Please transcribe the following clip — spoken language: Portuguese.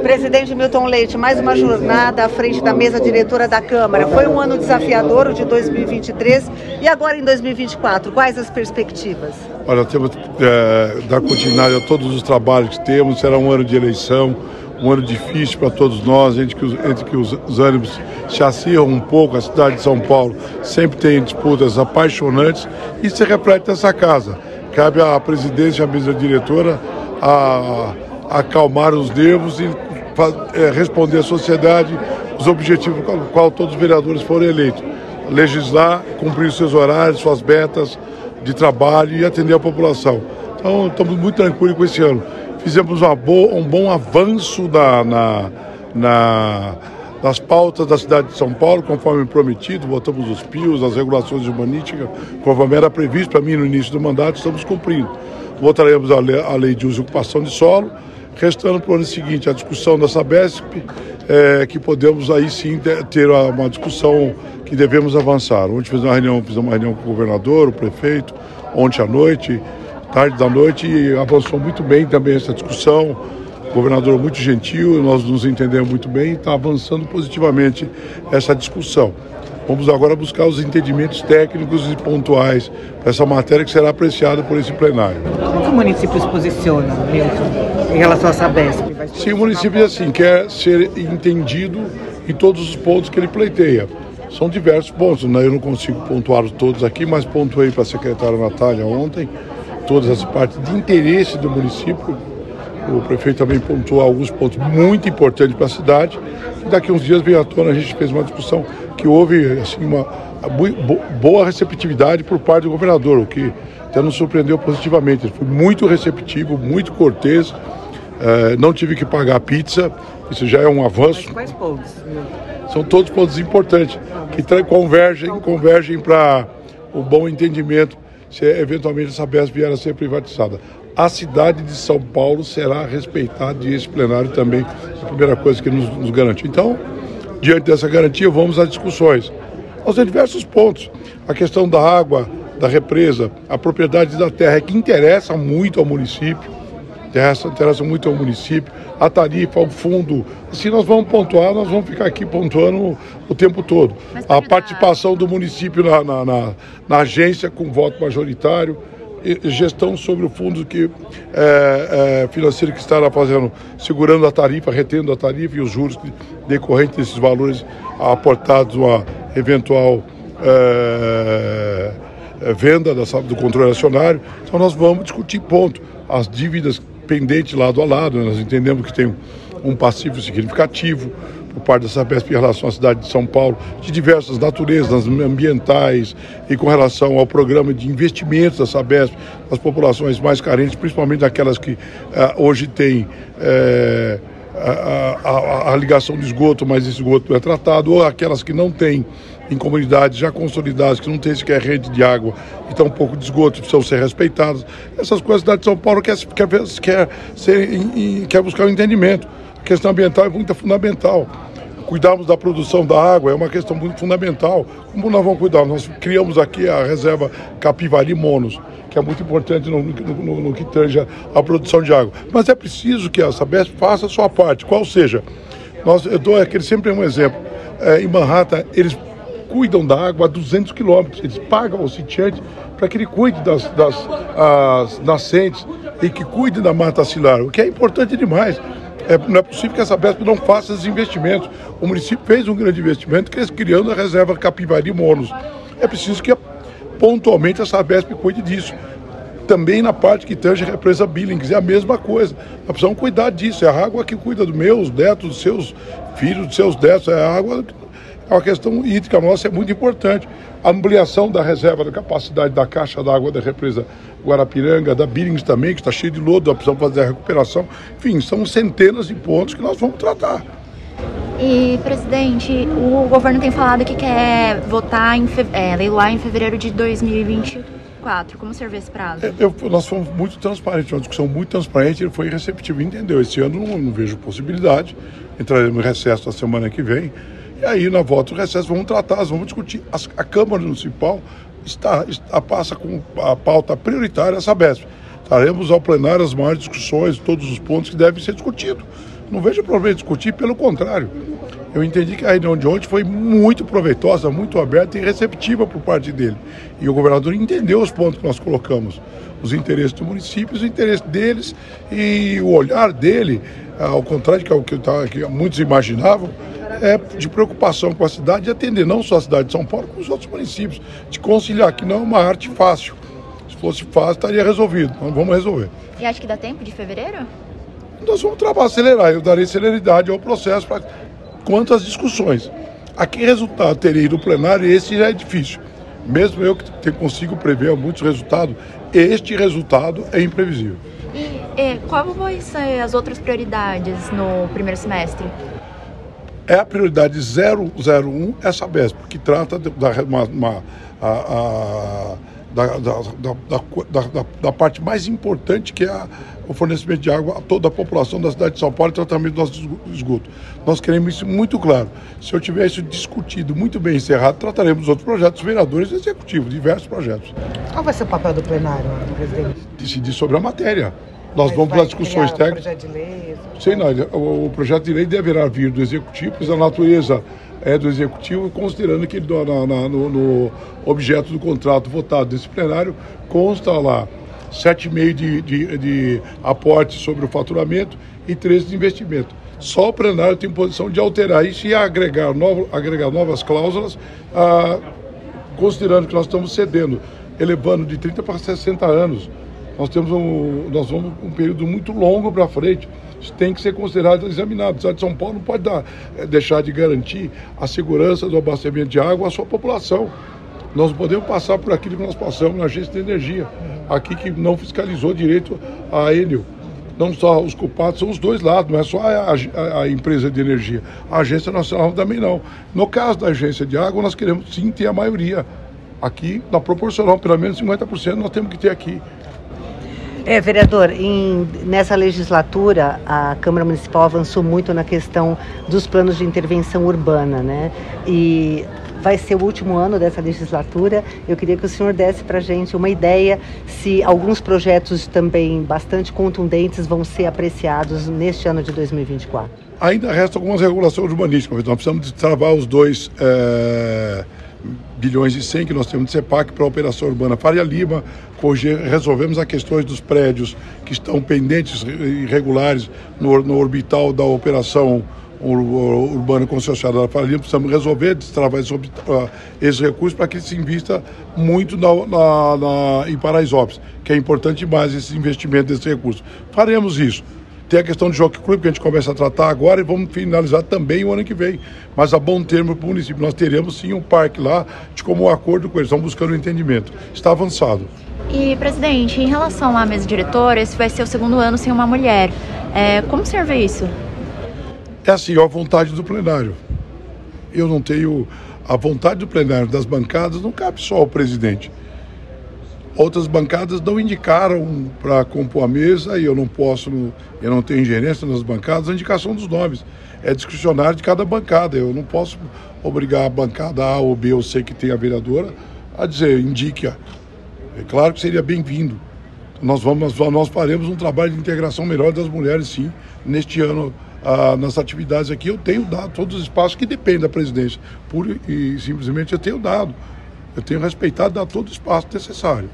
Presidente Milton Leite, mais uma jornada à frente da mesa diretora da Câmara. Foi um ano desafiador, o de 2023, e agora em 2024, quais as perspectivas? Olha, temos é, dar continuidade a todos os trabalhos que temos, será um ano de eleição, um ano difícil para todos nós, entre que, os, entre que os, os ânimos se acirram um pouco, a cidade de São Paulo sempre tem disputas apaixonantes e se reflete nessa casa. Cabe à presidência à mesa diretora a acalmar os nervos e é, responder à sociedade os objetivos com os quais todos os vereadores foram eleitos. Legislar, cumprir seus horários, suas metas de trabalho e atender a população. Então, estamos muito tranquilos com esse ano. Fizemos boa, um bom avanço na, na, na, nas pautas da cidade de São Paulo, conforme prometido, votamos os PIOs, as regulações urbanísticas, conforme era previsto para mim no início do mandato, estamos cumprindo. Votaremos a lei, a lei de uso e ocupação de solo, restando para o ano seguinte a discussão da Sabesp, é, que podemos aí sim ter uma discussão que devemos avançar. Ontem fizemos uma reunião, fizemos uma reunião com o governador, o prefeito, ontem à noite, tarde da noite, e avançou muito bem também essa discussão. O governador é muito gentil, nós nos entendemos muito bem está avançando positivamente essa discussão. Vamos agora buscar os entendimentos técnicos e pontuais para essa matéria que será apreciada por esse plenário. Como o município se posiciona, Milton, em relação a Sabesp? Sim, o município assim, quer ser entendido em todos os pontos que ele pleiteia. São diversos pontos, né? eu não consigo pontuar todos aqui, mas pontuei para a secretária Natália ontem todas as partes de interesse do município. O prefeito também pontuou alguns pontos muito importantes para a cidade. E daqui uns dias veio à tona, a gente fez uma discussão que houve assim, uma boa receptividade por parte do governador, o que até nos surpreendeu positivamente. Ele foi muito receptivo, muito cortês, é, não tive que pagar pizza, isso já é um avanço. Mas quais pontos? São todos pontos importantes, que convergem, convergem para o bom entendimento se eventualmente essa BES vier a ser privatizada. A cidade de São Paulo será respeitada e esse plenário também é a primeira coisa que nos, nos garante. Então, Diante dessa garantia, vamos às discussões. Nós temos diversos pontos. A questão da água, da represa, a propriedade da terra, que interessa muito ao município, interessa, interessa muito ao município, a tarifa, o fundo. Se nós vamos pontuar, nós vamos ficar aqui pontuando o tempo todo. A participação do município na, na, na, na agência com voto majoritário gestão sobre o fundo que, é, é, financeiro que estará fazendo, segurando a tarifa, retendo a tarifa e os juros decorrentes desses valores aportados uma eventual é, é, venda da, do controle acionário. Então nós vamos discutir ponto. As dívidas pendentes lado a lado, nós entendemos que tem um, passivo significativo por parte da Sabesp em relação à cidade de São Paulo, de diversas naturezas, ambientais e com relação ao programa de investimentos da Sabesp, as populações mais carentes, principalmente aquelas que uh, hoje têm. Uh, a, a, a, ligação de esgoto, mas esse esgoto é tratado, ou aquelas que não têm em comunidades já consolidadas, que não tem sequer rede de água e tão pouco de esgoto, precisam ser respeitadas. Essas coisas a cidade de São Paulo quer, quer, quer, ser, quer buscar o um entendimento. A questão ambiental é muito fundamental cuidarmos da produção da água é uma questão muito fundamental. Como nós vamos cuidar? Nós criamos aqui a reserva Capivari Monos, que é muito importante no, no, no, no que tange a produção de água. Mas é preciso que a Sabesp faça a sua parte, qual seja. Nós, eu dou aquele sempre um exemplo. É, em Manhattan, eles cuidam da água a 200 quilômetros. Eles pagam ao sitiante para que ele cuide das, das nascentes e que cuide da mata ciliar, o que é importante demais. É, não é possível que essa BESP não faça esses investimentos. O município fez um grande investimento criando a reserva Capivari Monos. É preciso que pontualmente essa BESP cuide disso. Também na parte que tange a represa Billings, é a mesma coisa. Nós precisamos cuidar disso. É a água que cuida dos meus netos, dos seus filhos, dos seus netos. É a água é uma questão hídrica nossa, é muito importante. A ampliação da reserva da capacidade da caixa d'água da represa Guarapiranga, da Billings também, que está cheio de lodo, nós precisamos fazer a recuperação. Enfim, são centenas de pontos que nós vamos tratar. E, presidente, o governo tem falado que quer votar, em fe... é, leiloar em fevereiro de 2024. Como vê esse prazo? É, eu, nós fomos muito transparentes, uma discussão muito transparente, ele foi receptivo, entendeu? Esse ano não, não vejo possibilidade, entraremos no recesso na semana que vem. E aí, na volta do recesso, vamos tratar, vamos discutir. a Câmara Municipal está, está, passa com a pauta prioritária essa BESP. Estaremos ao plenário as maiores discussões, todos os pontos que devem ser discutidos. Não vejo problema em discutir, pelo contrário. Eu entendi que a reunião de ontem foi muito proveitosa, muito aberta e receptiva por parte dele. E o governador entendeu os pontos que nós colocamos, os interesses do município, os interesses deles e o olhar dele, ao contrário do que, que muitos imaginavam, é de preocupação com a cidade e atender não só a cidade de São Paulo, como os outros municípios, de conciliar, que não é uma arte fácil. Se fosse fácil, estaria resolvido. Então vamos resolver. E acho que dá tempo de fevereiro? Nós vamos trabalhar, acelerar. Eu darei celeridade ao processo para quanto às discussões. A que resultado teria do plenário, esse já é difícil. Mesmo eu que consigo prever muitos resultados, este resultado é imprevisível. E é, qual vão ser as outras prioridades no primeiro semestre? É a prioridade 001 essa BESP, que trata da, uma, uma, a, a, da, da, da, parte mais importante que é a, o fornecimento de água a toda a população da cidade de São Paulo e tratamento do nosso esgoto. Nós queremos isso muito claro. Se eu tiver isso discutido muito bem encerrado, trataremos outros projetos, vereadores e executivos, diversos projetos. Qual vai ser o papel do plenário, presidente? Decidir sobre a matéria. Nós Mas vamos para discussões técnicas. projeto de lei? Sei não, o, o projeto de lei deverá vir do executivo, pois a natureza é do executivo, considerando que na, na, no, no, objeto do contrato votado nesse plenário consta lá 7,5 de, de, de aporte sobre o faturamento e 13 de investimento. Só o plenário tem posição de alterar isso e agregar, novo, agregar novas cláusulas, ah, considerando que nós estamos cedendo, elevando de 30 para 60 anos. Nós temos um, nós vamos um período muito longo para frente. Isso tem que ser considerado examinado. O Estado de São Paulo não pode dar, eh, deixar de garantir a segurança do abastecimento de água à sua população. Nós podemos passar por aquilo que nós passamos na agência de energia, aqui que não fiscalizou direito a Enel. Não só os culpados, são os dois lados, não é só a, a, a, empresa de energia. A agência nacional também não. No caso da agência de água, nós queremos sim ter a maioria. Aqui, na proporcional, pelo menos 50% nós temos que ter aqui. É, vereador, em, nessa legislatura a Câmara Municipal avançou muito na questão dos planos de intervenção urbana, né? E vai ser o último ano dessa legislatura. Eu queria que o senhor desse para a gente uma ideia se alguns projetos também bastante contundentes vão ser apreciados neste ano de 2024. Ainda resta algumas regulações urbanísticas. Nós precisamos travar os dois. É bilhões e 100 que nós temos de CEPAC para a operação urbana Faria Lima, hoje resolvemos as questões dos prédios que estão pendentes irregulares no, no orbital da operação urbana concessionária da Faria Lima, precisamos resolver, destravar esses, uh, esses recursos para que se invista muito na, na, na, em Paraisópolis, que é importante demais esse investimento desses recursos. Faremos isso. Tem a questão de Jockey Club, que a gente começa a tratar agora e vamos finalizar também o ano que vem. Mas a bom termo para o município. Nós teremos sim um parque lá de como um acordo com eles. Estamos buscando um entendimento. Está avançado. E, presidente, em relação à mesa diretora, esse vai ser o segundo ano sem uma mulher. É, como o vê isso? É assim, a vontade do plenário. Eu não tenho. A vontade do plenário das bancadas não cabe só ao presidente. Outras bancadas não indicaram para compor a mesa e eu não posso, eu não tenho ingerência nas bancadas, a indicação dos nomes. É discricionário de cada bancada. Eu não posso obrigar a bancada A ou B ou C que tem a vereadora a dizer, indique-a. É claro que seria bem-vindo. Nós vamos, nós faremos um trabalho de integração melhor das mulheres, sim, neste ano, ah, nas atividades aqui. Eu tenho dado todos os espaços que dependem da presidência. Pura e simplesmente eu tenho dado. Eu tenho respeitado, dado todo o espaço necessário.